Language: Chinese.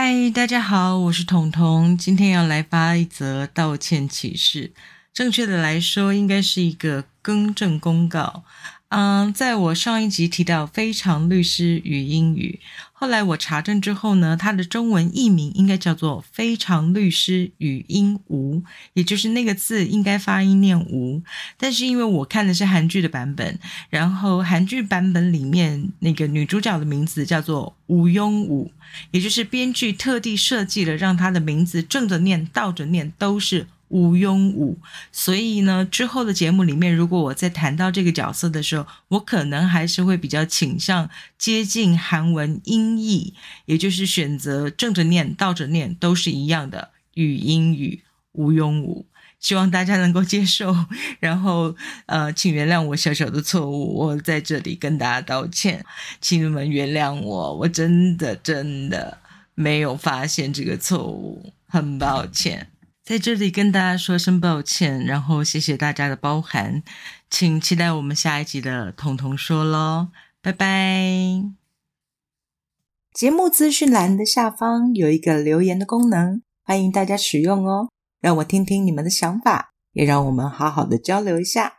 嗨，大家好，我是彤彤，今天要来发一则道歉启事。正确的来说，应该是一个更正公告。嗯，在我上一集提到“非常律师与英语”，后来我查证之后呢，它的中文译名应该叫做“非常律师与英无”，也就是那个字应该发音念“无”。但是因为我看的是韩剧的版本，然后韩剧版本里面那个女主角的名字叫做吴庸武，也就是编剧特地设计了让她的名字正着念、倒着念都是。吴庸武，所以呢，之后的节目里面，如果我在谈到这个角色的时候，我可能还是会比较倾向接近韩文音译，也就是选择正着念、倒着念都是一样的语音语吴庸武。希望大家能够接受，然后呃，请原谅我小小的错误，我在这里跟大家道歉，请你们原谅我，我真的真的没有发现这个错误，很抱歉。在这里跟大家说声抱歉，然后谢谢大家的包涵，请期待我们下一集的彤彤说喽，拜拜。节目资讯栏的下方有一个留言的功能，欢迎大家使用哦，让我听听你们的想法，也让我们好好的交流一下。